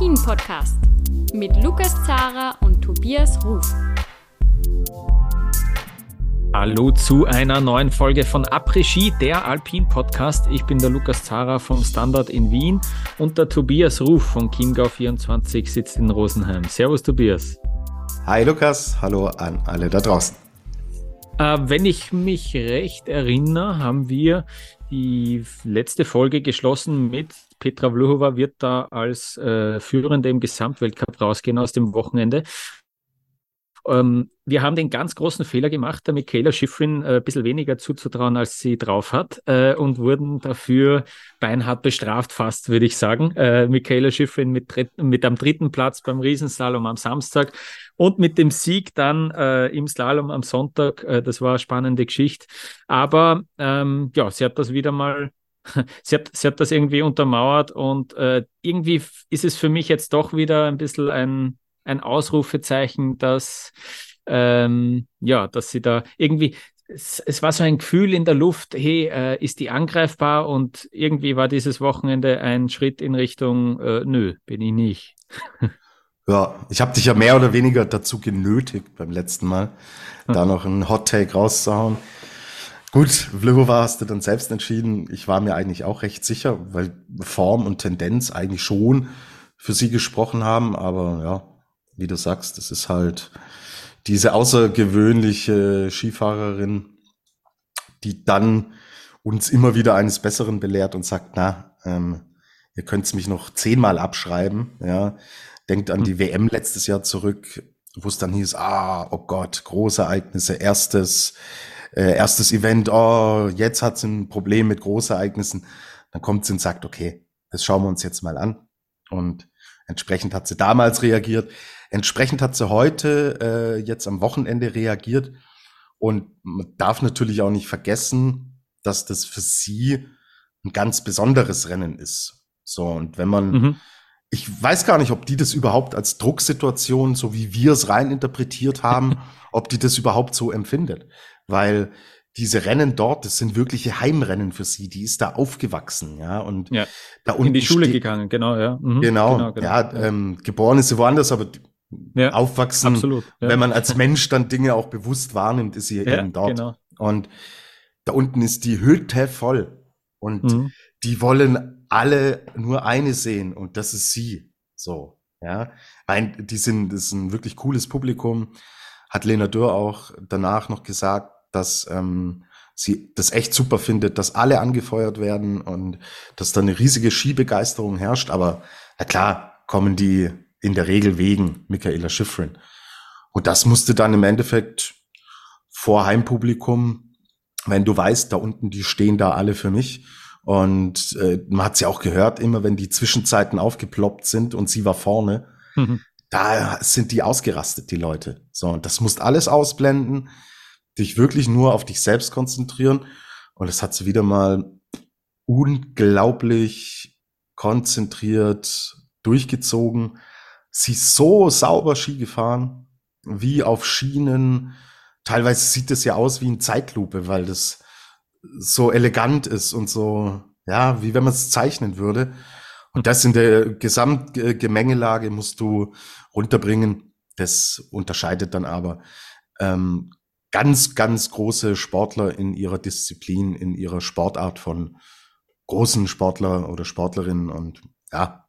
Après-Ski, der Alpin-Podcast mit Lukas Zara und Tobias Ruf. Hallo zu einer neuen Folge von Après-Ski, der Alpin-Podcast. Ich bin der Lukas Zara vom Standard in Wien und der Tobias Ruf von Chiemgau24 sitzt in Rosenheim. Servus Tobias. Hi Lukas, hallo an alle da draußen. Äh, wenn ich mich recht erinnere, haben wir die letzte Folge geschlossen mit Petra Vluhova wird da als äh, Führende im Gesamtweltcup rausgehen aus dem Wochenende. Ähm, wir haben den ganz großen Fehler gemacht, der Michaela Schifrin äh, ein bisschen weniger zuzutrauen, als sie drauf hat äh, und wurden dafür beinhart bestraft, fast würde ich sagen. Äh, Michaela Schifrin mit, mit am dritten Platz beim Riesenslalom am Samstag und mit dem Sieg dann äh, im Slalom am Sonntag. Äh, das war eine spannende Geschichte. Aber ähm, ja, sie hat das wieder mal Sie hat, sie hat das irgendwie untermauert und äh, irgendwie ist es für mich jetzt doch wieder ein bisschen ein, ein Ausrufezeichen, dass, ähm, ja, dass sie da irgendwie, es, es, war so ein Gefühl in der Luft, hey, äh, ist die angreifbar? Und irgendwie war dieses Wochenende ein Schritt in Richtung, äh, nö, bin ich nicht. ja, ich habe dich ja mehr oder weniger dazu genötigt beim letzten Mal, hm. da noch einen Hot Take rauszuhauen. Gut, Vlhova hast du dann selbst entschieden. Ich war mir eigentlich auch recht sicher, weil Form und Tendenz eigentlich schon für sie gesprochen haben, aber ja, wie du sagst, das ist halt diese außergewöhnliche Skifahrerin, die dann uns immer wieder eines Besseren belehrt und sagt, na, ähm, ihr könnt's mich noch zehnmal abschreiben, ja. Denkt an die WM letztes Jahr zurück, wo es dann hieß, ah, oh Gott, große Ereignisse, erstes, äh, erstes Event, oh, jetzt hat sie ein Problem mit Großereignissen. Dann kommt sie und sagt, okay, das schauen wir uns jetzt mal an. Und entsprechend hat sie damals reagiert. Entsprechend hat sie heute äh, jetzt am Wochenende reagiert. Und man darf natürlich auch nicht vergessen, dass das für sie ein ganz besonderes Rennen ist. So, und wenn man, mhm. ich weiß gar nicht, ob die das überhaupt als Drucksituation, so wie wir es rein interpretiert haben, ob die das überhaupt so empfindet. Weil diese Rennen dort, das sind wirkliche Heimrennen für sie. Die ist da aufgewachsen, ja. Und ja, da unten in die Schule gegangen, genau, ja. Mhm. Genau, genau, genau, ja. Ähm, geboren ist sie woanders, aber ja, aufwachsen, absolut, ja. wenn man als Mensch dann Dinge auch bewusst wahrnimmt, ist sie ja, eben dort. Genau. Und da unten ist die Hütte voll. Und mhm. die wollen alle nur eine sehen und das ist sie. So, ja. Ein, die sind, das ist ein wirklich cooles Publikum. Hat Lena Dürr auch danach noch gesagt, dass ähm, sie das echt super findet, dass alle angefeuert werden und dass da eine riesige Skibegeisterung herrscht. Aber na klar, kommen die in der Regel wegen Michaela Schifrin. Und das musste dann im Endeffekt vor Heimpublikum, wenn du weißt, da unten, die stehen da alle für mich. Und äh, man hat sie auch gehört, immer wenn die Zwischenzeiten aufgeploppt sind und sie war vorne, mhm. da sind die ausgerastet, die Leute. So, und das musst alles ausblenden, dich wirklich nur auf dich selbst konzentrieren. Und das hat sie wieder mal unglaublich konzentriert durchgezogen sie ist so sauber Ski gefahren, wie auf Schienen. Teilweise sieht es ja aus wie ein Zeitlupe, weil das so elegant ist und so, ja, wie wenn man es zeichnen würde. Und das in der Gesamtgemengelage musst du runterbringen. Das unterscheidet dann aber ähm, ganz, ganz große Sportler in ihrer Disziplin, in ihrer Sportart von großen Sportler oder Sportlerinnen. Und ja,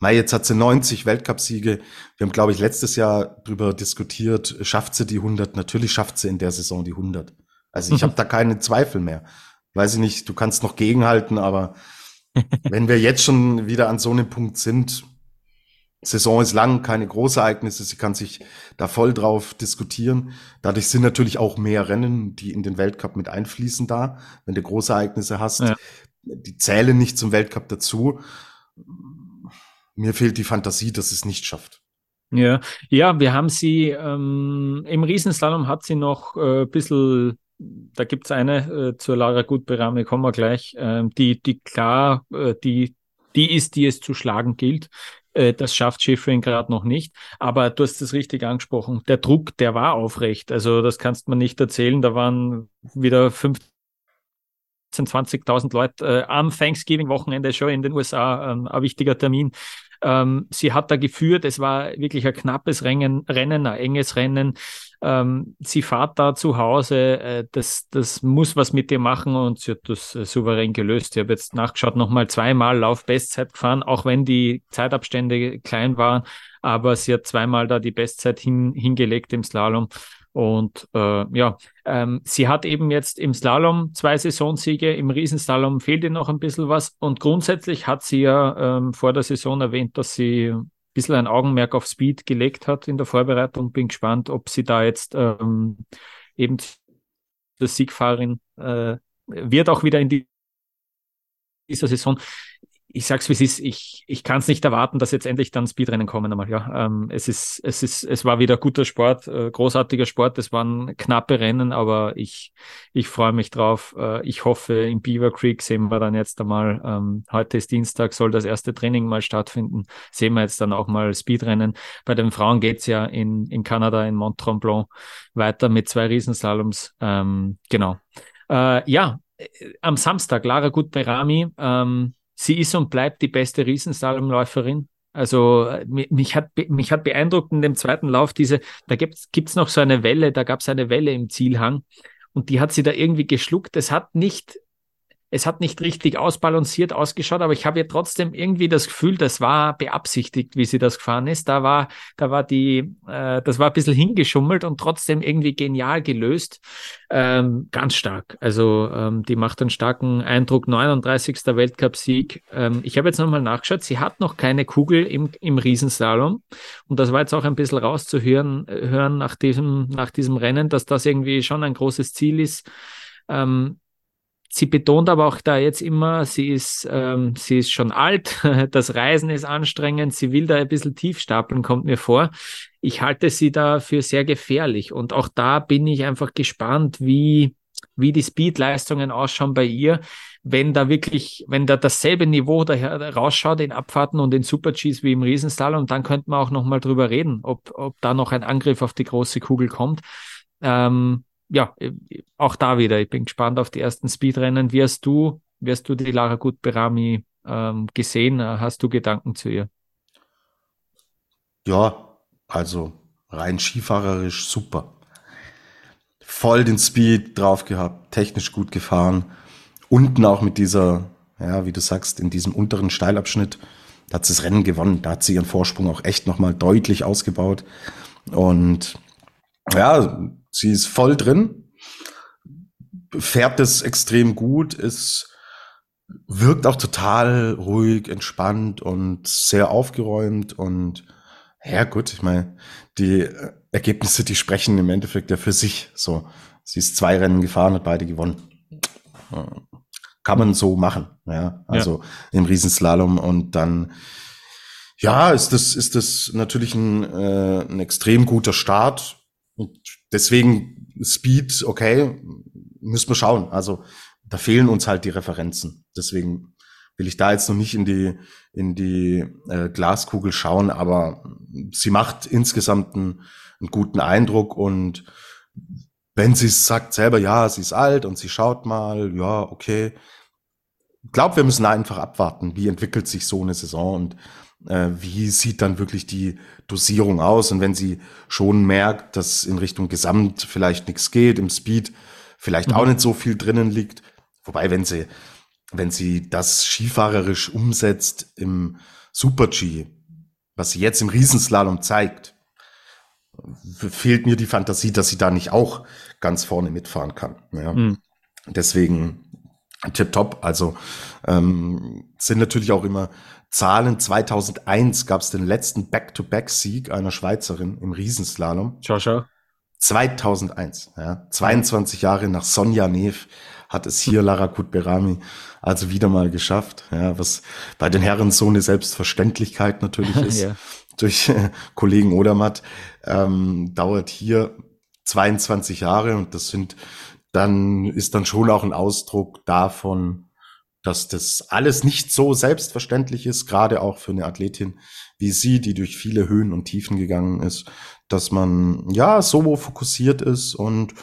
Mai, jetzt hat sie 90 Weltcupsiege. Wir haben, glaube ich, letztes Jahr drüber diskutiert, schafft sie die 100? Natürlich schafft sie in der Saison die 100. Also ich habe da keine Zweifel mehr. Weiß ich nicht, du kannst noch gegenhalten, aber wenn wir jetzt schon wieder an so einem Punkt sind, Saison ist lang, keine Großereignisse, sie kann sich da voll drauf diskutieren. Dadurch sind natürlich auch mehr Rennen, die in den Weltcup mit einfließen da, wenn du Großereignisse hast. Ja. Die zählen nicht zum Weltcup dazu mir fehlt die Fantasie, dass es nicht schafft. Ja, ja, wir haben sie ähm, im Riesenslalom hat sie noch äh, ein bisschen, da gibt es eine äh, zur Lara Gutberame, kommen wir gleich, äh, die, die klar, äh, die, die ist, die es zu schlagen gilt. Äh, das schafft Schifrin gerade noch nicht. Aber du hast es richtig angesprochen. Der Druck, der war aufrecht. Also das kannst man nicht erzählen. Da waren wieder fünf 20.000 Leute äh, am Thanksgiving-Wochenende schon in den USA, ähm, ein wichtiger Termin. Ähm, sie hat da geführt, es war wirklich ein knappes Rennen, Rennen ein enges Rennen. Ähm, sie fährt da zu Hause, äh, das, das muss was mit ihr machen und sie hat das äh, souverän gelöst. Ich habe jetzt nachgeschaut, nochmal zweimal Lauf-Bestzeit gefahren, auch wenn die Zeitabstände klein waren, aber sie hat zweimal da die Bestzeit hin, hingelegt im Slalom. Und äh, ja, ähm, sie hat eben jetzt im Slalom zwei Saisonsiege, im Riesenslalom fehlt ihr noch ein bisschen was. Und grundsätzlich hat sie ja ähm, vor der Saison erwähnt, dass sie ein bisschen ein Augenmerk auf Speed gelegt hat in der Vorbereitung. Bin gespannt, ob sie da jetzt ähm, eben der Siegfahrerin äh, wird auch wieder in die dieser Saison ich sag's wie es ist, ich, ich kann es nicht erwarten, dass jetzt endlich dann Speedrennen kommen einmal. Ja, ähm, es ist, es ist, es war wieder guter Sport, äh, großartiger Sport. Es waren knappe Rennen, aber ich, ich freue mich drauf. Äh, ich hoffe, in Beaver Creek sehen wir dann jetzt einmal. Ähm, heute ist Dienstag, soll das erste Training mal stattfinden. Sehen wir jetzt dann auch mal Speedrennen. Bei den Frauen geht's ja in, in Kanada, in Mont Tremblant weiter mit zwei Riesenslaloms. Ähm, genau. Äh, ja, äh, am Samstag Lara Gutberami. Ähm, sie ist und bleibt die beste Riesenslalomläuferin. Also äh, mich hat, mich hat beeindruckt in dem zweiten Lauf diese, da gibt es noch so eine Welle, da gab es eine Welle im Zielhang und die hat sie da irgendwie geschluckt. Es hat nicht es hat nicht richtig ausbalanciert ausgeschaut, aber ich habe ja trotzdem irgendwie das Gefühl, das war beabsichtigt, wie sie das gefahren ist. Da war, da war die, äh, das war ein bisschen hingeschummelt und trotzdem irgendwie genial gelöst. Ähm, ganz stark. Also ähm, die macht einen starken Eindruck. 39. Weltcupsieg. Ähm, ich habe jetzt nochmal nachgeschaut. Sie hat noch keine Kugel im, im Riesenslalom. Und das war jetzt auch ein bisschen rauszuhören hören nach diesem, nach diesem Rennen, dass das irgendwie schon ein großes Ziel ist. Ähm, Sie betont aber auch da jetzt immer, sie ist, ähm, sie ist schon alt, das Reisen ist anstrengend, sie will da ein bisschen tief stapeln, kommt mir vor. Ich halte sie da für sehr gefährlich und auch da bin ich einfach gespannt, wie, wie die Speedleistungen ausschauen bei ihr, wenn da wirklich, wenn da dasselbe Niveau daher rausschaut in Abfahrten und in Super-Gs wie im Riesenslalom, dann könnte man auch nochmal drüber reden, ob, ob da noch ein Angriff auf die große Kugel kommt. Ähm, ja, auch da wieder, ich bin gespannt auf die ersten Speedrennen. Wie hast du, wie hast du die Lara Gutberami ähm, gesehen? Hast du Gedanken zu ihr? Ja, also rein skifahrerisch super. Voll den Speed drauf gehabt, technisch gut gefahren. Unten auch mit dieser, ja, wie du sagst, in diesem unteren Steilabschnitt, da hat sie das Rennen gewonnen. Da hat sie ihren Vorsprung auch echt nochmal deutlich ausgebaut. Und ja, Sie ist voll drin, fährt es extrem gut, ist wirkt auch total ruhig, entspannt und sehr aufgeräumt und ja gut, ich meine, die Ergebnisse, die sprechen im Endeffekt ja für sich. So, sie ist zwei Rennen gefahren, hat beide gewonnen. Kann man so machen, ja. Also ja. im Riesenslalom und dann ja, ist das ist das natürlich ein, äh, ein extrem guter Start und deswegen Speed, okay, müssen wir schauen. Also da fehlen uns halt die Referenzen. Deswegen will ich da jetzt noch nicht in die in die äh, Glaskugel schauen, aber sie macht insgesamt einen, einen guten Eindruck und wenn sie sagt selber, ja, sie ist alt und sie schaut mal, ja, okay. Ich glaube, wir müssen einfach abwarten, wie entwickelt sich so eine Saison und wie sieht dann wirklich die Dosierung aus? Und wenn sie schon merkt, dass in Richtung Gesamt vielleicht nichts geht, im Speed vielleicht mhm. auch nicht so viel drinnen liegt, wobei, wenn sie, wenn sie das skifahrerisch umsetzt im Super-G, was sie jetzt im Riesenslalom zeigt, fehlt mir die Fantasie, dass sie da nicht auch ganz vorne mitfahren kann. Ja. Mhm. Deswegen tipptopp. Also ähm, sind natürlich auch immer Zahlen 2001 gab es den letzten Back-to-Back-Sieg einer Schweizerin im Riesenslalom. Schau, schau. 2001, ja. 22 Jahre nach Sonja Neef hat es hier Lara Kutberami also wieder mal geschafft, ja, was bei den Herren so eine Selbstverständlichkeit natürlich ist. ja. Durch äh, Kollegen Odermatt ähm, dauert hier 22 Jahre und das sind dann ist dann schon auch ein Ausdruck davon, dass das alles nicht so selbstverständlich ist, gerade auch für eine Athletin wie sie, die durch viele Höhen und Tiefen gegangen ist, dass man ja so fokussiert ist und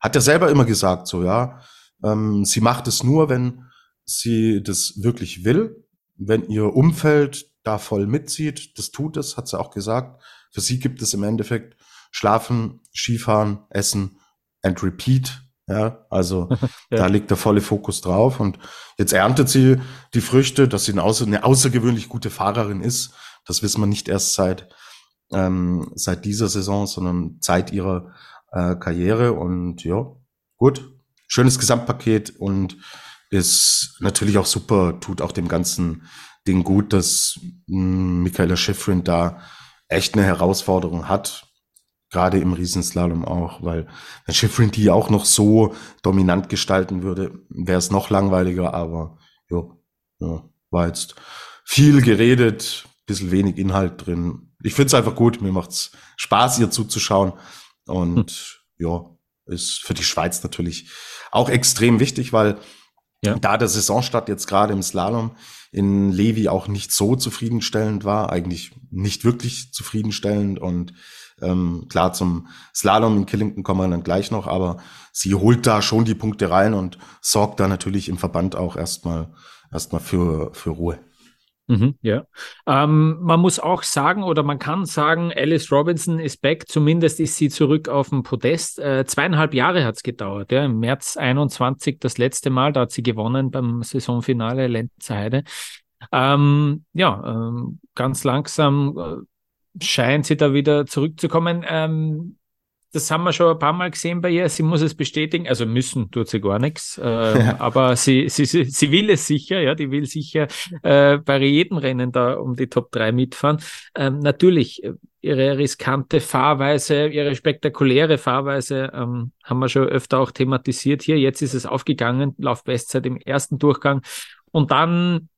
hat ja selber immer gesagt, so ja, Ähm, sie macht es nur, wenn sie das wirklich will, wenn ihr Umfeld da voll mitzieht. Das tut es, hat sie auch gesagt. Für sie gibt es im Endeffekt Schlafen, Skifahren, Essen and Repeat. Ja, also ja. da liegt der volle Fokus drauf. Und jetzt erntet sie die Früchte, dass sie eine, außer, eine außergewöhnlich gute Fahrerin ist. Das wissen wir nicht erst seit, ähm, seit dieser Saison, sondern seit ihrer äh, Karriere. Und ja, gut. Schönes Gesamtpaket und ist natürlich auch super, tut auch dem ganzen Ding gut, dass hm, Michaela Schifrin da echt eine Herausforderung hat. Gerade im Riesenslalom auch, weil wenn Schifrin die auch noch so dominant gestalten würde, wäre es noch langweiliger, aber jo, ja, war jetzt viel geredet, bisschen wenig Inhalt drin. Ich finde es einfach gut, mir macht's Spaß, ihr zuzuschauen. Und hm. ja, ist für die Schweiz natürlich auch extrem wichtig, weil ja. da der Saisonstart jetzt gerade im Slalom in Levi auch nicht so zufriedenstellend war, eigentlich nicht wirklich zufriedenstellend und ähm, klar zum Slalom in Killington kommen wir dann gleich noch, aber sie holt da schon die Punkte rein und sorgt da natürlich im Verband auch erstmal erstmal für für Ruhe. Mhm, ja. Ähm, man muss auch sagen, oder man kann sagen, Alice Robinson ist back, zumindest ist sie zurück auf dem Podest. Äh, zweieinhalb Jahre hat es gedauert, ja. Im März 21 das letzte Mal, da hat sie gewonnen beim Saisonfinale Lenzer Heide. Ähm, ja, ähm, ganz langsam äh, scheint sie da wieder zurückzukommen. Ähm, das haben wir schon ein paar Mal gesehen bei ihr. Sie muss es bestätigen, also müssen tut sie gar nichts, äh, ja. aber sie, sie, sie, sie will es sicher, ja, die will sicher äh, bei jedem Rennen da um die Top 3 mitfahren. Ähm, natürlich, äh, ihre riskante Fahrweise, ihre spektakuläre Fahrweise ähm, haben wir schon öfter auch thematisiert hier. Jetzt ist es aufgegangen, Laufbestzeit im ersten Durchgang. Und dann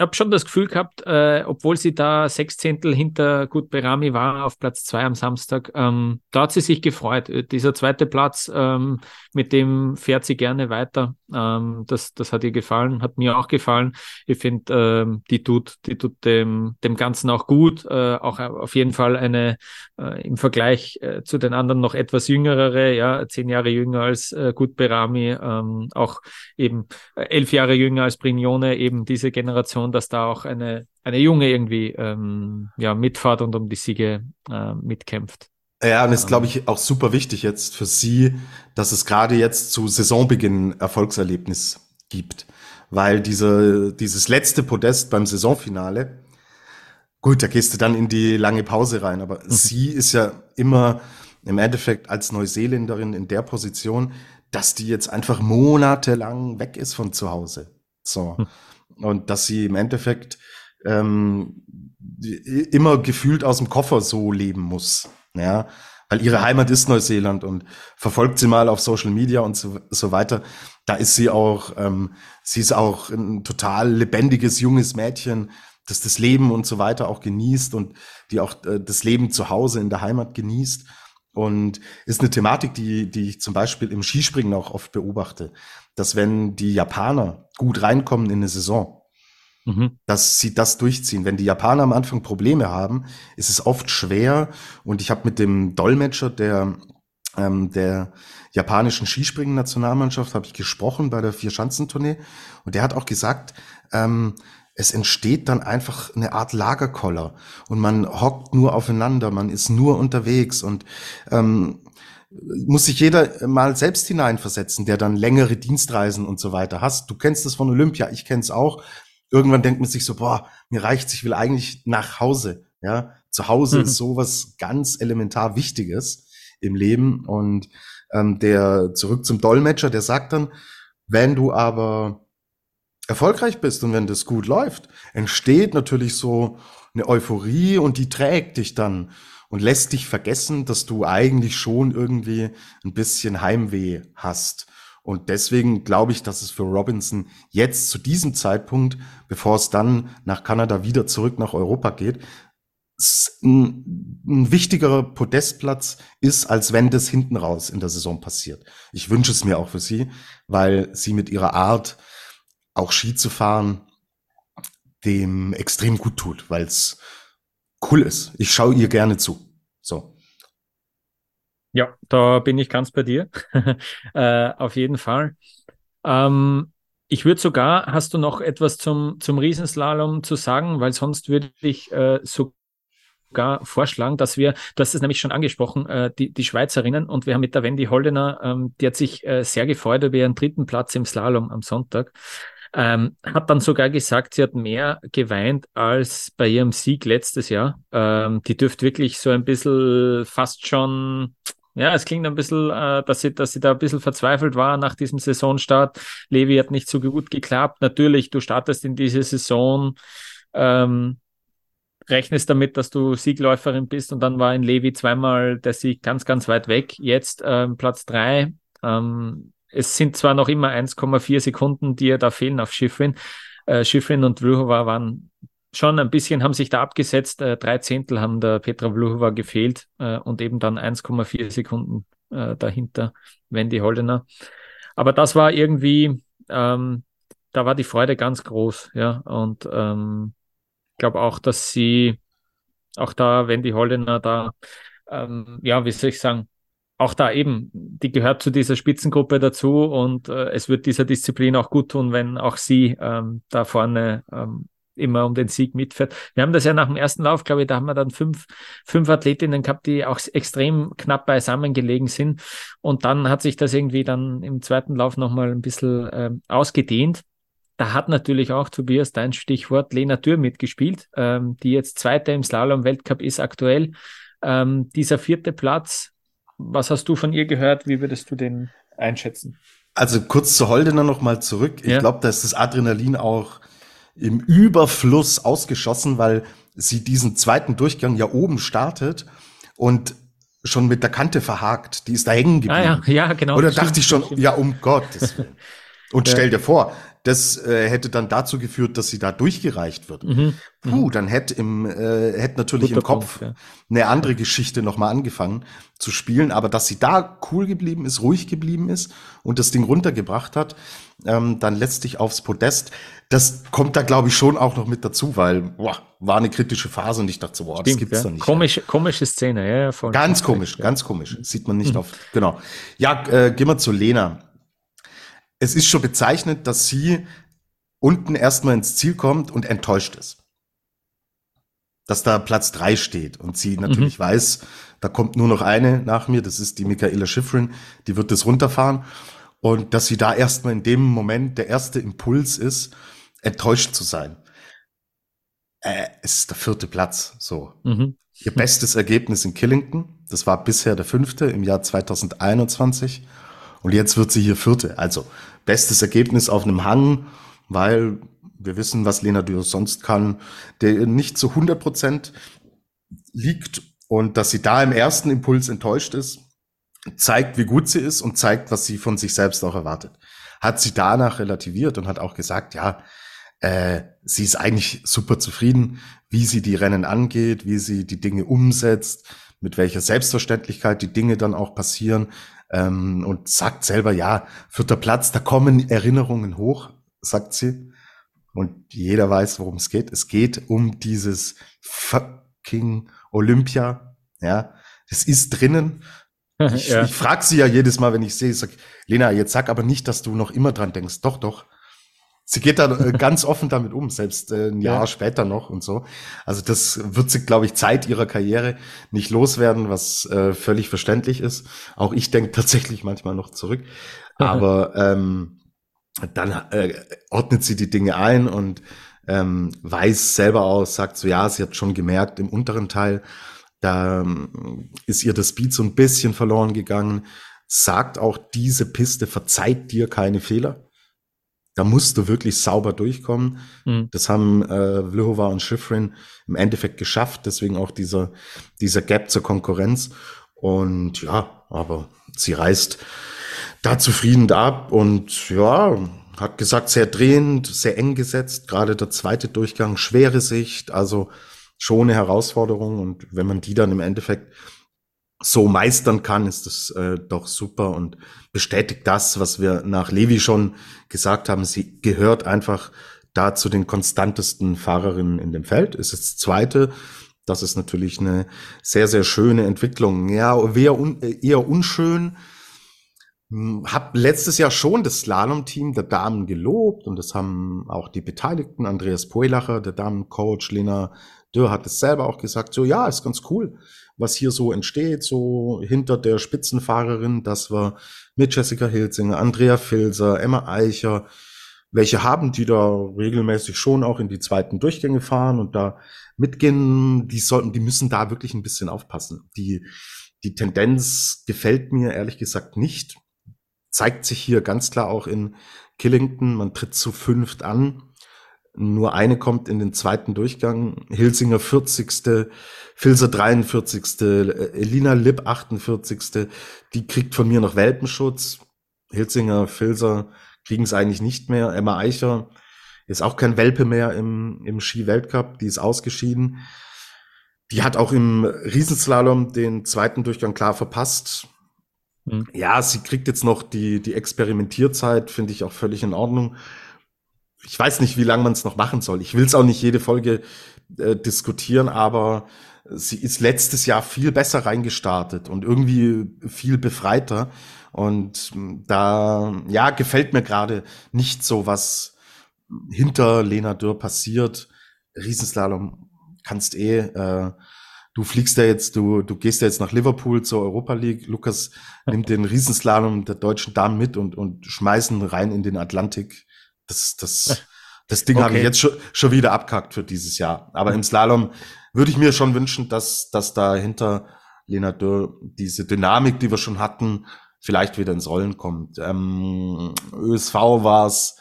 habe schon das Gefühl gehabt, äh, obwohl sie da sechs Zehntel hinter Gut Berami war auf Platz zwei am Samstag, ähm, da hat sie sich gefreut. Äh, dieser zweite Platz, ähm, mit dem fährt sie gerne weiter. Ähm, das, das hat ihr gefallen, hat mir auch gefallen. Ich finde, ähm, die tut, die tut dem, dem Ganzen auch gut. Äh, auch auf jeden Fall eine äh, im Vergleich äh, zu den anderen noch etwas jüngere, ja, zehn Jahre jünger als äh, Gut Berami, ähm, auch eben äh, elf Jahre jünger als Brignone, eben diese Generation und dass da auch eine, eine Junge irgendwie ähm, ja, mitfahrt und um die Siege äh, mitkämpft. Ja, und ist, glaube ich, auch super wichtig jetzt für sie, dass es gerade jetzt zu Saisonbeginn Erfolgserlebnis gibt. Weil diese, dieses letzte Podest beim Saisonfinale, gut, da gehst du dann in die lange Pause rein, aber mhm. sie ist ja immer im Endeffekt als Neuseeländerin in der Position, dass die jetzt einfach monatelang weg ist von zu Hause. So. Mhm und dass sie im Endeffekt ähm, immer gefühlt aus dem Koffer so leben muss. Ja, weil ihre Heimat ist Neuseeland und verfolgt sie mal auf Social Media und so, so weiter. Da ist sie auch, ähm, sie ist auch ein total lebendiges, junges Mädchen, das das Leben und so weiter auch genießt und die auch äh, das Leben zu Hause in der Heimat genießt. Und ist eine Thematik, die, die ich zum Beispiel im Skispringen auch oft beobachte, dass wenn die Japaner gut reinkommen in eine Saison, mhm. dass sie das durchziehen. Wenn die Japaner am Anfang Probleme haben, ist es oft schwer. Und ich habe mit dem Dolmetscher der, ähm, der japanischen Skispringen-Nationalmannschaft habe ich gesprochen bei der Vier-Schanzentournee. Und der hat auch gesagt, ähm, es entsteht dann einfach eine Art Lagerkoller und man hockt nur aufeinander, man ist nur unterwegs und ähm, muss sich jeder mal selbst hineinversetzen, der dann längere Dienstreisen und so weiter hast. Du kennst das von Olympia, ich kenn's auch. Irgendwann denkt man sich so, boah, mir reicht's, ich will eigentlich nach Hause. Ja, zu Hause mhm. ist sowas ganz elementar Wichtiges im Leben. Und ähm, der zurück zum Dolmetscher, der sagt dann, wenn du aber erfolgreich bist und wenn das gut läuft, entsteht natürlich so eine Euphorie und die trägt dich dann und lässt dich vergessen, dass du eigentlich schon irgendwie ein bisschen Heimweh hast. Und deswegen glaube ich, dass es für Robinson jetzt zu diesem Zeitpunkt, bevor es dann nach Kanada wieder zurück nach Europa geht, ein, ein wichtigerer Podestplatz ist, als wenn das hinten raus in der Saison passiert. Ich wünsche es mir auch für sie, weil sie mit ihrer Art, auch Ski zu fahren, dem extrem gut tut, weil es cool ist. Ich schaue ihr gerne zu. So. Ja, da bin ich ganz bei dir. äh, auf jeden Fall. Ähm, ich würde sogar, hast du noch etwas zum, zum Riesenslalom zu sagen? Weil sonst würde ich äh, sogar vorschlagen, dass wir, du hast es nämlich schon angesprochen, äh, die, die Schweizerinnen und wir haben mit der Wendy Holdener, ähm, die hat sich äh, sehr gefreut über ihren dritten Platz im Slalom am Sonntag. Ähm, hat dann sogar gesagt, sie hat mehr geweint als bei ihrem Sieg letztes Jahr. Ähm, die dürfte wirklich so ein bisschen fast schon ja, es klingt ein bisschen, äh, dass, sie, dass sie da ein bisschen verzweifelt war nach diesem Saisonstart. Levi hat nicht so gut geklappt. Natürlich, du startest in diese Saison, ähm, rechnest damit, dass du Siegläuferin bist und dann war in Levi zweimal der Sieg ganz, ganz weit weg. Jetzt ähm, Platz drei. Ähm, es sind zwar noch immer 1,4 Sekunden, die ihr da fehlen auf Schifrin. Äh, und Vlhova waren schon ein bisschen haben sich da abgesetzt. Äh, drei Zehntel haben der Petra Vlhova gefehlt äh, und eben dann 1,4 Sekunden äh, dahinter Wendy Holdener. Aber das war irgendwie, ähm, da war die Freude ganz groß, ja. Und ähm, glaube auch, dass sie, auch da Wendy Holdener da, ähm, ja, wie soll ich sagen, auch da eben, die gehört zu dieser Spitzengruppe dazu und äh, es wird dieser Disziplin auch gut tun, wenn auch sie ähm, da vorne ähm, immer um den Sieg mitfährt. Wir haben das ja nach dem ersten Lauf, glaube ich, da haben wir dann fünf, fünf Athletinnen gehabt, die auch extrem knapp beisammen gelegen sind. Und dann hat sich das irgendwie dann im zweiten Lauf nochmal ein bisschen äh, ausgedehnt. Da hat natürlich auch Tobias dein Stichwort Lena Dürr mitgespielt, ähm, die jetzt Zweite im Slalom-Weltcup ist aktuell. Ähm, dieser vierte Platz, was hast du von ihr gehört? Wie würdest du den einschätzen? Also kurz zu Holdener nochmal zurück. Ich ja. glaube, da ist das Adrenalin auch im Überfluss ausgeschossen, weil sie diesen zweiten Durchgang ja oben startet und schon mit der Kante verhakt. Die ist da hängen geblieben. Ah, ja, ja, genau. Oder dachte ich schon, ja, um Gottes Willen. Und ja. stell dir vor, das äh, hätte dann dazu geführt, dass sie da durchgereicht wird. Mhm. Puh, mhm. dann hätte im äh, hätte natürlich Guter im Kopf Punkt, ja. eine andere Geschichte nochmal angefangen zu spielen, aber dass sie da cool geblieben ist, ruhig geblieben ist und das Ding runtergebracht hat, ähm, dann letztlich aufs Podest. Das kommt da, glaube ich, schon auch noch mit dazu, weil boah, war eine kritische Phase und ich dachte so, boah, das gibt's ja. doch nicht. Komische, komische Szene, ja, ja voll. Ganz komisch, ganz komisch. Sieht man nicht mhm. oft. Genau. Ja, äh, gehen wir zu Lena es ist schon bezeichnend, dass sie unten erstmal ins Ziel kommt und enttäuscht ist. Dass da Platz drei steht und sie natürlich mhm. weiß, da kommt nur noch eine nach mir, das ist die Michaela Schifrin, die wird das runterfahren. Und dass sie da erstmal in dem Moment der erste Impuls ist, enttäuscht zu sein. Äh, es ist der vierte Platz, so. Mhm. Ihr bestes Ergebnis in Killington, das war bisher der fünfte im Jahr 2021. Und jetzt wird sie hier Vierte. Also bestes Ergebnis auf einem Hang, weil wir wissen, was Lena Dürr sonst kann, der nicht zu 100 Prozent liegt. Und dass sie da im ersten Impuls enttäuscht ist, zeigt, wie gut sie ist und zeigt, was sie von sich selbst auch erwartet. Hat sie danach relativiert und hat auch gesagt, ja, äh, sie ist eigentlich super zufrieden, wie sie die Rennen angeht, wie sie die Dinge umsetzt, mit welcher Selbstverständlichkeit die Dinge dann auch passieren ähm, und sagt selber, ja, vierter Platz, da kommen Erinnerungen hoch, sagt sie. Und jeder weiß, worum es geht. Es geht um dieses fucking Olympia. Ja, es ist drinnen. Ich, ja. ich frage sie ja jedes Mal, wenn ich sehe, sag, Lena, jetzt sag aber nicht, dass du noch immer dran denkst. Doch, doch sie geht da äh, ganz offen damit um, selbst äh, ein Jahr ja. später noch und so. Also das wird sie, glaube ich, Zeit ihrer Karriere nicht loswerden, was äh, völlig verständlich ist. Auch ich denke tatsächlich manchmal noch zurück. Aber ähm, dann äh, ordnet sie die Dinge ein und ähm, weiß selber aus, sagt so, ja, sie hat schon gemerkt, im unteren Teil, da ähm, ist ihr das Speed so ein bisschen verloren gegangen. Sagt auch, diese Piste verzeiht dir keine Fehler da musst du wirklich sauber durchkommen. Mhm. Das haben äh, Vlhova und Schifrin im Endeffekt geschafft, deswegen auch dieser, dieser Gap zur Konkurrenz. Und ja, aber sie reist da zufrieden ab und ja, hat gesagt, sehr drehend, sehr eng gesetzt, gerade der zweite Durchgang, schwere Sicht, also schon eine Herausforderung. Und wenn man die dann im Endeffekt so meistern kann, ist das äh, doch super und bestätigt das, was wir nach Levi schon gesagt haben. Sie gehört einfach da zu den konstantesten Fahrerinnen in dem Feld. Ist das zweite. Das ist natürlich eine sehr, sehr schöne Entwicklung. Ja, eher, un, eher unschön. Hm, hab letztes Jahr schon das Slalom-Team der Damen gelobt und das haben auch die Beteiligten, Andreas Poelacher, der Damencoach, Lena Dürr hat es selber auch gesagt, so ja, ist ganz cool, was hier so entsteht, so hinter der Spitzenfahrerin, dass wir mit Jessica Hilzinger, Andrea Filser, Emma Eicher, welche haben, die da regelmäßig schon auch in die zweiten Durchgänge fahren und da mitgehen, die sollten, die müssen da wirklich ein bisschen aufpassen. Die, die Tendenz gefällt mir ehrlich gesagt nicht zeigt sich hier ganz klar auch in Killington. Man tritt zu fünft an. Nur eine kommt in den zweiten Durchgang. Hilsinger 40. Filser 43. Elina Lipp 48. Die kriegt von mir noch Welpenschutz. Hilsinger, Filser kriegen es eigentlich nicht mehr. Emma Eicher ist auch kein Welpe mehr im, im Ski-Weltcup. Die ist ausgeschieden. Die hat auch im Riesenslalom den zweiten Durchgang klar verpasst. Mhm. Ja, sie kriegt jetzt noch die, die Experimentierzeit, finde ich auch völlig in Ordnung. Ich weiß nicht, wie lange man es noch machen soll. Ich will es auch nicht jede Folge äh, diskutieren, aber sie ist letztes Jahr viel besser reingestartet und irgendwie viel befreiter. Und hm, da, ja, gefällt mir gerade nicht so, was hinter Lena Dürr passiert. Riesenslalom kannst eh äh, du fliegst ja jetzt, du, du gehst ja jetzt nach Liverpool zur Europa League. Lukas nimmt den Riesenslalom der deutschen Damen mit und, und schmeißen rein in den Atlantik. Das, das, das Ding okay. habe ich jetzt schon, schon wieder abkackt für dieses Jahr. Aber im Slalom würde ich mir schon wünschen, dass, dass da hinter Lena Dürr diese Dynamik, die wir schon hatten, vielleicht wieder ins Rollen kommt. Ähm, ÖSV war es,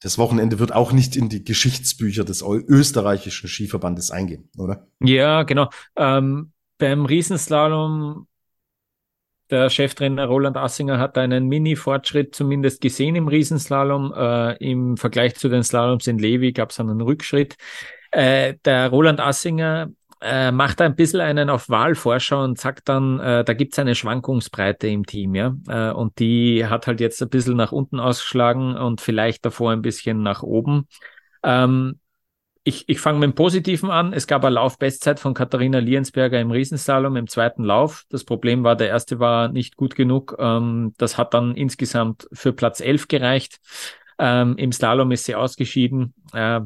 das Wochenende wird auch nicht in die Geschichtsbücher des österreichischen Skiverbandes eingehen, oder? Ja, genau. Ähm, beim Riesenslalom, der Cheftrainer Roland Assinger hat einen Mini-Fortschritt zumindest gesehen im Riesenslalom. Äh, Im Vergleich zu den Slaloms in Levi gab es einen Rückschritt. Äh, der Roland Assinger äh, macht ein bisschen einen auf Wahlvorschau und sagt dann, äh, da gibt's eine Schwankungsbreite im Team, ja. Äh, und die hat halt jetzt ein bisschen nach unten ausgeschlagen und vielleicht davor ein bisschen nach oben. Ähm, ich, ich fange mit dem Positiven an. Es gab eine Laufbestzeit von Katharina Liensberger im Riesenslalom im zweiten Lauf. Das Problem war, der erste war nicht gut genug. Ähm, das hat dann insgesamt für Platz 11 gereicht. Ähm, Im Slalom ist sie ausgeschieden. Äh,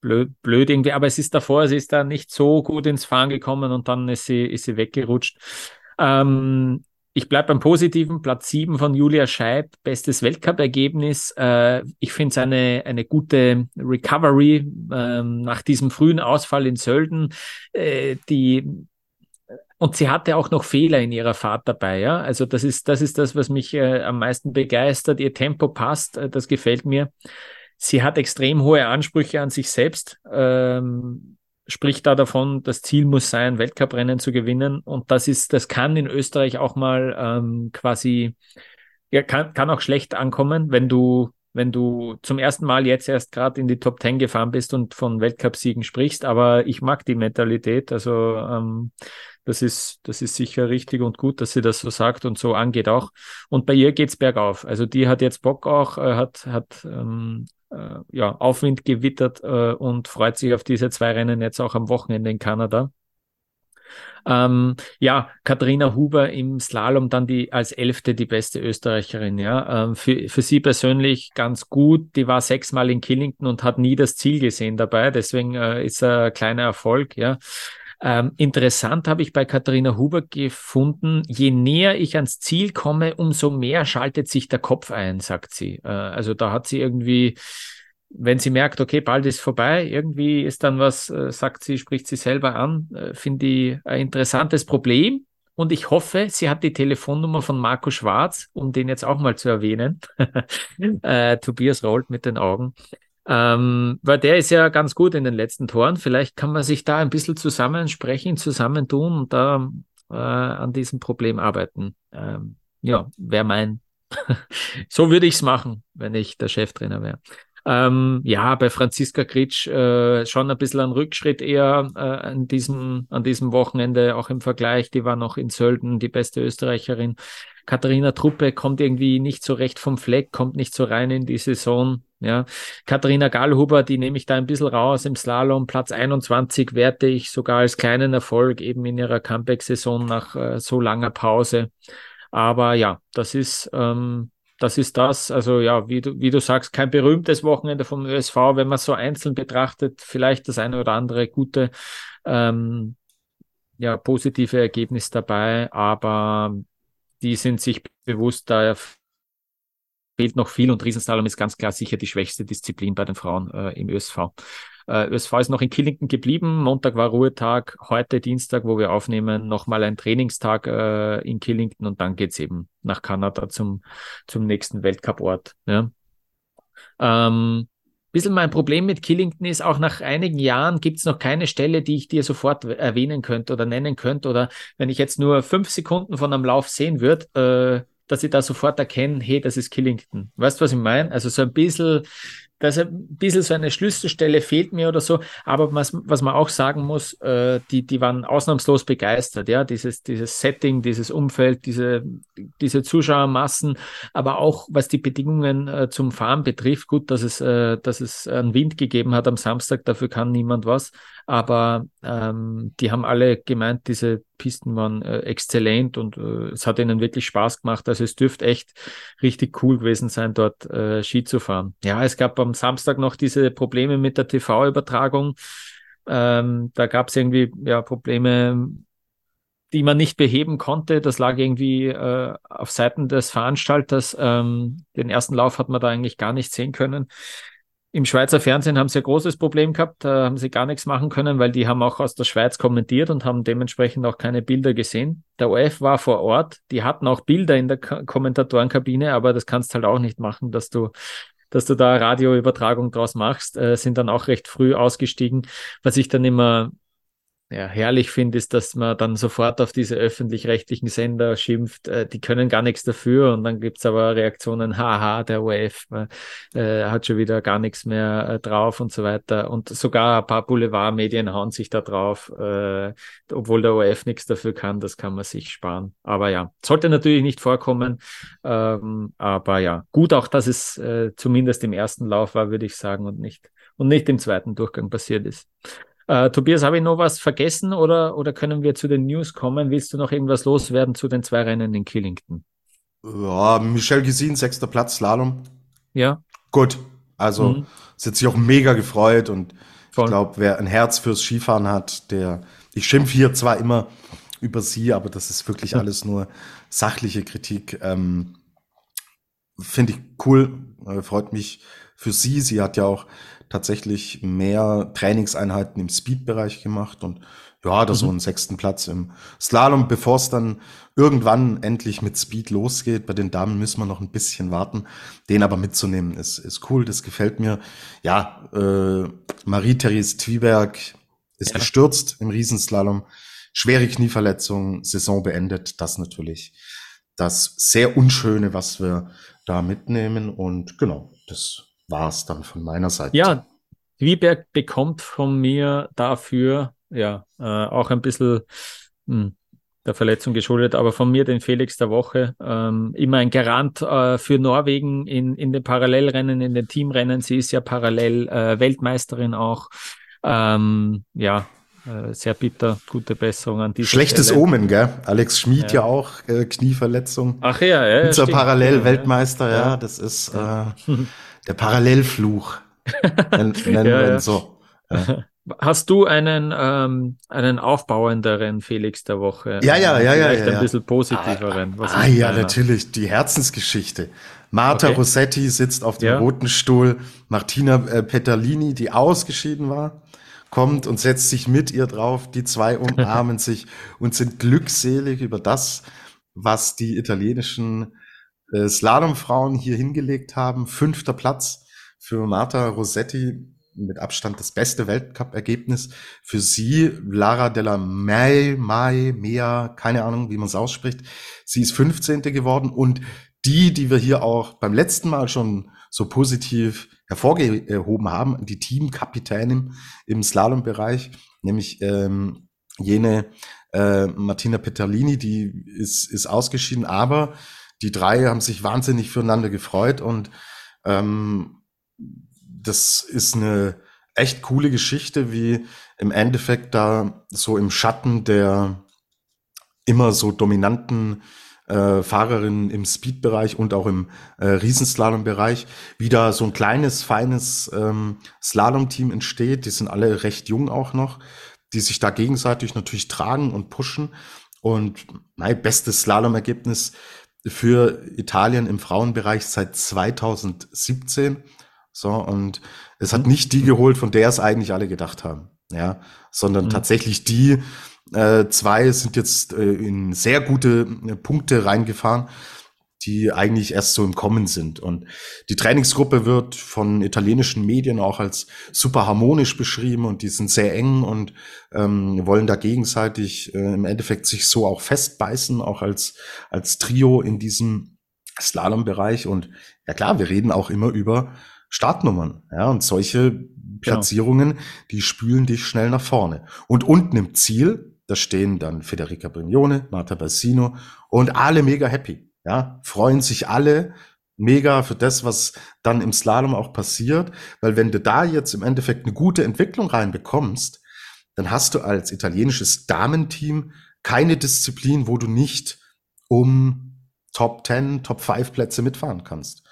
blöd, blöd irgendwie, aber es ist davor, sie ist da nicht so gut ins Fahren gekommen und dann ist sie, ist sie weggerutscht. Ähm, ich bleibe beim positiven, Platz 7 von Julia Scheib, bestes Weltcup-Ergebnis. Äh, ich finde es eine, eine gute Recovery ähm, nach diesem frühen Ausfall in Sölden. Äh, die, und sie hatte auch noch Fehler in ihrer Fahrt dabei, ja. Also das ist, das ist das, was mich äh, am meisten begeistert. Ihr Tempo passt, äh, das gefällt mir. Sie hat extrem hohe Ansprüche an sich selbst, ähm, spricht da davon, das Ziel muss sein, Weltcuprennen zu gewinnen. Und das ist, das kann in Österreich auch mal ähm, quasi, ja, kann, kann auch schlecht ankommen, wenn du, wenn du zum ersten Mal jetzt erst gerade in die Top Ten gefahren bist und von Weltcupsiegen sprichst. Aber ich mag die Mentalität. Also ähm, das ist, das ist sicher richtig und gut, dass sie das so sagt und so angeht auch. Und bei ihr geht's bergauf. Also die hat jetzt Bock auch, äh, hat, hat ähm, äh, ja, Aufwind gewittert äh, und freut sich auf diese zwei Rennen jetzt auch am Wochenende in Kanada. Ähm, ja, Katharina Huber im Slalom dann die als Elfte die beste Österreicherin. Ja, ähm, für, für sie persönlich ganz gut. Die war sechsmal in Killington und hat nie das Ziel gesehen dabei. Deswegen äh, ist ein kleiner Erfolg. Ja, ähm, interessant habe ich bei Katharina Huber gefunden, je näher ich ans Ziel komme, umso mehr schaltet sich der Kopf ein, sagt sie. Äh, also da hat sie irgendwie, wenn sie merkt, okay, bald ist vorbei, irgendwie ist dann was, äh, sagt sie, spricht sie selber an, äh, finde ich ein interessantes Problem. Und ich hoffe, sie hat die Telefonnummer von Marco Schwarz, um den jetzt auch mal zu erwähnen. äh, Tobias rollt mit den Augen. Ähm, weil der ist ja ganz gut in den letzten Toren. Vielleicht kann man sich da ein bisschen zusammensprechen, zusammentun und da äh, an diesem Problem arbeiten. Ähm, ja, wäre mein. so würde ich es machen, wenn ich der Cheftrainer wäre. Ähm, ja, bei Franziska Kritsch äh, schon ein bisschen ein Rückschritt eher äh, an, diesem, an diesem Wochenende, auch im Vergleich. Die war noch in Sölden die beste Österreicherin. Katharina Truppe kommt irgendwie nicht so recht vom Fleck, kommt nicht so rein in die Saison. Ja, Katharina Gallhuber, die nehme ich da ein bisschen raus im Slalom. Platz 21 werte ich sogar als kleinen Erfolg eben in ihrer Comeback-Saison nach äh, so langer Pause. Aber ja, das ist, ähm, das ist das. Also ja, wie du, wie du sagst, kein berühmtes Wochenende vom ÖSV, wenn man so einzeln betrachtet, vielleicht das eine oder andere gute, ähm, ja, positive Ergebnis dabei, aber die sind sich bewusst, da fehlt noch viel und Riesenslalom ist ganz klar sicher die schwächste Disziplin bei den Frauen äh, im ÖSV. Äh, ÖSV ist noch in Killington geblieben. Montag war Ruhetag, heute Dienstag, wo wir aufnehmen, nochmal ein Trainingstag äh, in Killington und dann geht's eben nach Kanada zum, zum nächsten Weltcuport. Ja. Ähm, bisschen mein Problem mit Killington ist, auch nach einigen Jahren gibt es noch keine Stelle, die ich dir sofort erwähnen könnte oder nennen könnte. Oder wenn ich jetzt nur fünf Sekunden von einem Lauf sehen würde, äh, dass ich da sofort erkenne, hey, das ist Killington. Weißt du, was ich meine? Also so ein bisschen dass ein bisschen so eine Schlüsselstelle fehlt mir oder so. Aber was, was man auch sagen muss, äh, die, die waren ausnahmslos begeistert, ja, dieses, dieses Setting, dieses Umfeld, diese, diese Zuschauermassen, aber auch was die Bedingungen äh, zum Fahren betrifft, gut, dass es, äh, dass es einen Wind gegeben hat am Samstag, dafür kann niemand was. Aber ähm, die haben alle gemeint, diese Pisten waren äh, exzellent und äh, es hat ihnen wirklich Spaß gemacht. Also es dürfte echt richtig cool gewesen sein, dort äh, Ski zu fahren. Ja, es gab am Samstag noch diese Probleme mit der TV-Übertragung. Ähm, da gab es irgendwie ja, Probleme, die man nicht beheben konnte. Das lag irgendwie äh, auf Seiten des Veranstalters. Ähm, den ersten Lauf hat man da eigentlich gar nicht sehen können. Im Schweizer Fernsehen haben sie ein großes Problem gehabt, da haben sie gar nichts machen können, weil die haben auch aus der Schweiz kommentiert und haben dementsprechend auch keine Bilder gesehen. Der OF war vor Ort, die hatten auch Bilder in der Kommentatorenkabine, aber das kannst halt auch nicht machen, dass du dass du da Radioübertragung draus machst, äh, sind dann auch recht früh ausgestiegen. Was ich dann immer ja, herrlich finde, ist, dass man dann sofort auf diese öffentlich-rechtlichen Sender schimpft, äh, die können gar nichts dafür und dann gibt's aber Reaktionen, haha, der OF äh, hat schon wieder gar nichts mehr äh, drauf und so weiter. Und sogar ein paar Boulevardmedien hauen sich da drauf, äh, obwohl der OF nichts dafür kann, das kann man sich sparen. Aber ja, sollte natürlich nicht vorkommen. Ähm, aber ja, gut auch, dass es äh, zumindest im ersten Lauf war, würde ich sagen, und nicht, und nicht im zweiten Durchgang passiert ist. Äh, Tobias, habe ich noch was vergessen oder, oder können wir zu den News kommen? Willst du noch irgendwas loswerden zu den zwei Rennen in Killington? Ja, Michel Gesin, sechster Platz, Slalom. Ja. Gut. Also, mhm. es hat sich auch mega gefreut und Voll. ich glaube, wer ein Herz fürs Skifahren hat, der, ich schimpfe hier zwar immer über sie, aber das ist wirklich ja. alles nur sachliche Kritik. Ähm, Finde ich cool, äh, freut mich für sie. Sie hat ja auch tatsächlich mehr Trainingseinheiten im Speed-Bereich gemacht und ja, da mhm. so einen sechsten Platz im Slalom, bevor es dann irgendwann endlich mit Speed losgeht. Bei den Damen müssen wir noch ein bisschen warten. Den aber mitzunehmen ist, ist cool, das gefällt mir. Ja, äh, Marie-Therese Twieberg ist ja. gestürzt im Riesenslalom. Schwere Knieverletzung, Saison beendet. Das natürlich das sehr Unschöne, was wir da mitnehmen. Und genau, das war es dann von meiner Seite. Ja, Wieberg bekommt von mir dafür, ja, äh, auch ein bisschen mh, hm, der Verletzung geschuldet, aber von mir den Felix der Woche. Ähm, immer ein Garant äh, für Norwegen in, in den Parallelrennen, in den Teamrennen. Sie ist ja parallel äh, Weltmeisterin auch. Ähm, ja, äh, sehr bitter, gute Besserung an dieser Schlechtes Stelle. Omen, gell? Alex Schmid ja, ja auch äh, Knieverletzung. Ach ja, ja. Unser Parallel-Weltmeister, ja. ja. das ist äh, der Parallelfluch. nennen ja, ja. so. Ja. Hast du einen, ähm, einen aufbauenderen Felix der Woche? Ja, ja, ja, ja. Vielleicht ja, ein bisschen positiveren. Ah, ah ja, natürlich. Die Herzensgeschichte. Marta okay. Rossetti sitzt auf dem roten Stuhl. Martina äh, Petalini, die ausgeschieden war, kommt und setzt sich mit ihr drauf. Die zwei umarmen sich und sind glückselig über das, was die italienischen äh, Slalomfrauen hier hingelegt haben. Fünfter Platz für Marta Rossetti, mit Abstand das beste Weltcup-Ergebnis. Für sie, Lara della Mai, Mai, Mea, keine Ahnung, wie man es ausspricht. Sie ist 15. geworden und die, die wir hier auch beim letzten Mal schon so positiv hervorgehoben haben, die Teamkapitänin im Slalom-Bereich, nämlich ähm, jene äh, Martina Petalini, die ist, ist ausgeschieden, aber die drei haben sich wahnsinnig füreinander gefreut und ähm, das ist eine echt coole Geschichte, wie im Endeffekt da so im Schatten der immer so dominanten äh, Fahrerinnen im Speed-Bereich und auch im äh, Riesenslalom-Bereich, wie da so ein kleines, feines ähm, Slalom-Team entsteht. Die sind alle recht jung auch noch, die sich da gegenseitig natürlich tragen und pushen. Und mein bestes Slalom-Ergebnis für Italien im Frauenbereich seit 2017. So, und es hat nicht die geholt, von der es eigentlich alle gedacht haben. Ja, sondern mhm. tatsächlich die äh, zwei sind jetzt äh, in sehr gute äh, Punkte reingefahren, die eigentlich erst so im Kommen sind. Und die Trainingsgruppe wird von italienischen Medien auch als super harmonisch beschrieben und die sind sehr eng und ähm, wollen da gegenseitig äh, im Endeffekt sich so auch festbeißen, auch als, als Trio in diesem Slalom-Bereich. Und ja klar, wir reden auch immer über Startnummern. Ja, und solche genau. Platzierungen, genau. die spülen dich schnell nach vorne. Und unten im Ziel, da stehen dann Federica Brignone, Marta Bassino und alle mega happy. Ja, freuen sich alle mega für das, was dann im Slalom auch passiert. Weil wenn du da jetzt im Endeffekt eine gute Entwicklung reinbekommst, dann hast du als italienisches Damenteam keine Disziplin, wo du nicht um Top 10, Top 5 Plätze mitfahren kannst.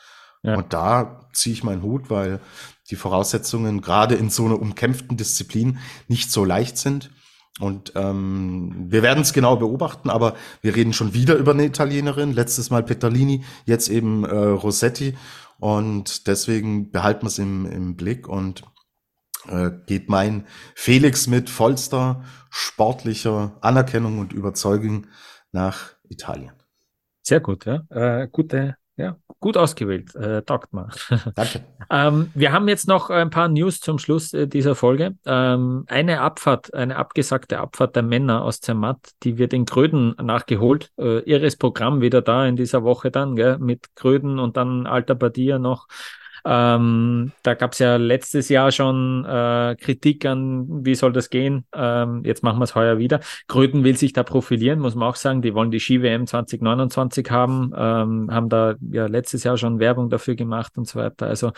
Ja. Und da ziehe ich meinen Hut, weil die Voraussetzungen gerade in so einer umkämpften Disziplin nicht so leicht sind. Und ähm, wir werden es genau beobachten, aber wir reden schon wieder über eine Italienerin. Letztes Mal Petalini, jetzt eben äh, Rossetti. Und deswegen behalten wir es im, im Blick und äh, geht mein Felix mit vollster sportlicher Anerkennung und Überzeugung nach Italien. Sehr gut, ja. Äh, gute ja, gut ausgewählt. Äh, taugt mal. Danke. ähm, wir haben jetzt noch ein paar News zum Schluss äh, dieser Folge. Ähm, eine Abfahrt, eine abgesagte Abfahrt der Männer aus Zermatt, die wird in Gröden nachgeholt. Äh, irres Programm wieder da in dieser Woche dann, gell, mit Gröden und dann Alter Badia noch. Ähm, da gab es ja letztes Jahr schon äh, Kritik an, wie soll das gehen. Ähm, jetzt machen wir es heuer wieder. Gröden will sich da profilieren, muss man auch sagen. Die wollen die Ski-WM 2029 haben, ähm, haben da ja letztes Jahr schon Werbung dafür gemacht und so weiter. Also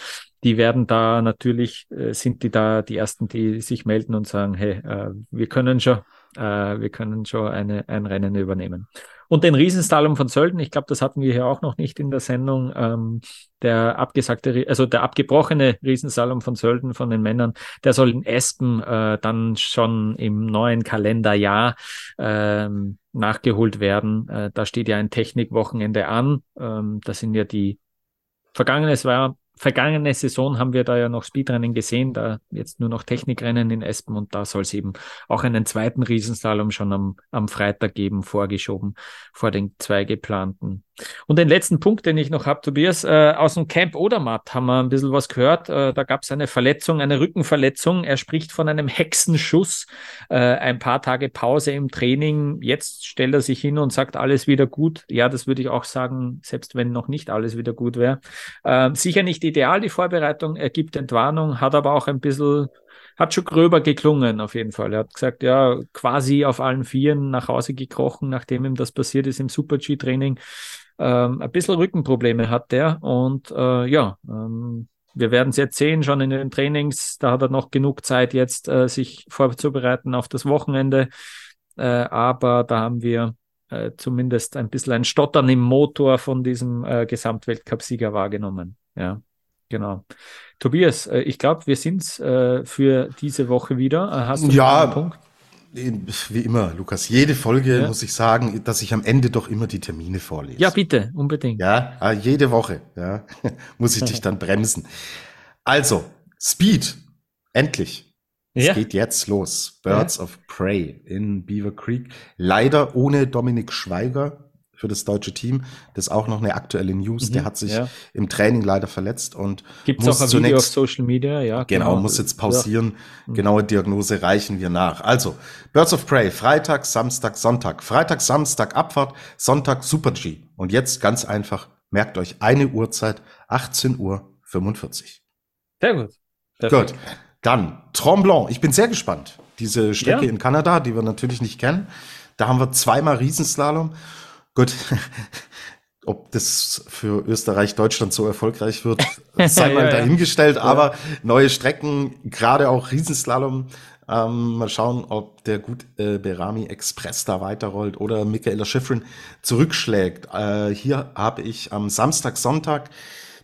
die werden da natürlich, äh, sind die da die Ersten, die sich melden und sagen, hey, äh, wir können schon, äh, wir können schon eine, ein Rennen übernehmen. Und den Riesenslalom von Sölden, ich glaube, das hatten wir hier auch noch nicht in der Sendung. Ähm, der abgesagte, also der abgebrochene Riesenslalom von Sölden von den Männern, der soll in Espen äh, dann schon im neuen Kalenderjahr ähm, nachgeholt werden. Äh, da steht ja ein Technikwochenende an. Ähm, das sind ja die vergangenes war vergangene Saison haben wir da ja noch Speedrennen gesehen, da jetzt nur noch Technikrennen in Espen und da soll es eben auch einen zweiten Riesenslalom schon am, am Freitag geben, vorgeschoben vor den zwei geplanten. Und den letzten Punkt, den ich noch habe, Tobias, äh, aus dem Camp Odermatt haben wir ein bisschen was gehört. Äh, da gab es eine Verletzung, eine Rückenverletzung. Er spricht von einem Hexenschuss, äh, ein paar Tage Pause im Training. Jetzt stellt er sich hin und sagt, alles wieder gut. Ja, das würde ich auch sagen, selbst wenn noch nicht alles wieder gut wäre. Äh, sicher nicht ideal, die Vorbereitung. Er gibt Entwarnung, hat aber auch ein bisschen hat schon gröber geklungen, auf jeden Fall. Er hat gesagt, ja, quasi auf allen Vieren nach Hause gekrochen, nachdem ihm das passiert ist im Super-G-Training. Ähm, ein bisschen Rückenprobleme hat der und äh, ja, ähm, wir werden es jetzt sehen, schon in den Trainings. Da hat er noch genug Zeit jetzt, äh, sich vorzubereiten auf das Wochenende. Äh, aber da haben wir äh, zumindest ein bisschen ein Stottern im Motor von diesem äh, Gesamtweltcup-Sieger wahrgenommen. Ja, genau. Tobias, äh, ich glaube, wir sind äh, für diese Woche wieder. Äh, hast du ja, einen Punkt? Wie immer, Lukas. Jede Folge ja. muss ich sagen, dass ich am Ende doch immer die Termine vorlese. Ja, bitte, unbedingt. Ja, ah, jede Woche, ja, muss ich dich dann bremsen. Also, Speed, endlich. Ja. Es geht jetzt los. Birds ja. of Prey in Beaver Creek. Leider ohne Dominik Schweiger für das deutsche Team. Das ist auch noch eine aktuelle News. Mhm, der hat sich ja. im Training leider verletzt und Gibt's muss auch ein zunächst, Video auf Social Media, ja. Genau, genau muss jetzt pausieren. Ja. Mhm. Genaue Diagnose reichen wir nach. Also, Birds of Prey, Freitag, Samstag, Sonntag. Freitag, Samstag Abfahrt, Sonntag Super G. Und jetzt ganz einfach, merkt euch eine Uhrzeit, 18 Uhr 45. Sehr gut. Perfekt. Gut. Dann Tremblant. Ich bin sehr gespannt. Diese Strecke ja. in Kanada, die wir natürlich nicht kennen. Da haben wir zweimal Riesenslalom Gut, ob das für Österreich, Deutschland so erfolgreich wird, sei mal ja, dahingestellt. Ja. Aber neue Strecken, gerade auch Riesenslalom, Ähm, mal schauen, ob der gut äh, Berami Express da weiterrollt oder Michaela Schifrin zurückschlägt. Äh, hier habe ich am Samstag, Sonntag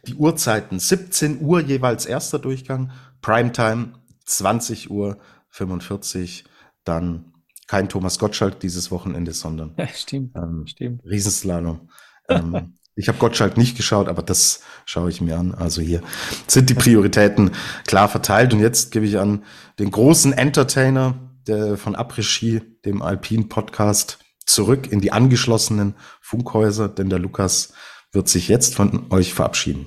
die Uhrzeiten 17 Uhr jeweils erster Durchgang, Primetime 20 Uhr 45, dann kein Thomas Gottschalk dieses Wochenende, sondern ja, stimmt, ähm, stimmt. Riesenslalom. ähm, ich habe Gottschalk nicht geschaut, aber das schaue ich mir an. Also hier sind die Prioritäten klar verteilt. Und jetzt gebe ich an den großen Entertainer der von Après-Ski, dem Alpine Podcast, zurück in die angeschlossenen Funkhäuser, denn der Lukas wird sich jetzt von euch verabschieden.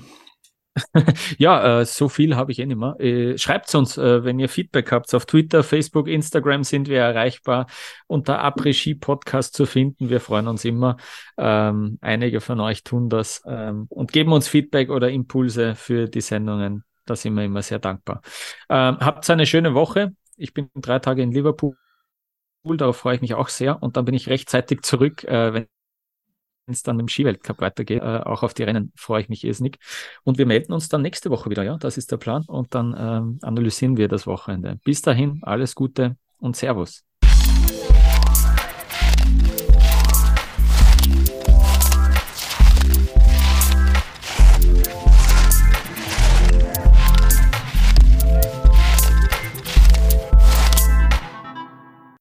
ja, äh, so viel habe ich eh nicht mehr. Äh, Schreibt uns, äh, wenn ihr Feedback habt. Auf Twitter, Facebook, Instagram sind wir erreichbar. Unter Après-Ski Podcast zu finden. Wir freuen uns immer. Ähm, einige von euch tun das ähm, und geben uns Feedback oder Impulse für die Sendungen. Da sind wir immer sehr dankbar. Ähm, habt eine schöne Woche. Ich bin drei Tage in Liverpool. Darauf freue ich mich auch sehr. Und dann bin ich rechtzeitig zurück, äh, es dann im Skiweltcup weitergeht. Äh, auch auf die Rennen freue ich mich irrsinnig. Und wir melden uns dann nächste Woche wieder, ja, das ist der Plan. Und dann ähm, analysieren wir das Wochenende. Bis dahin, alles Gute und Servus.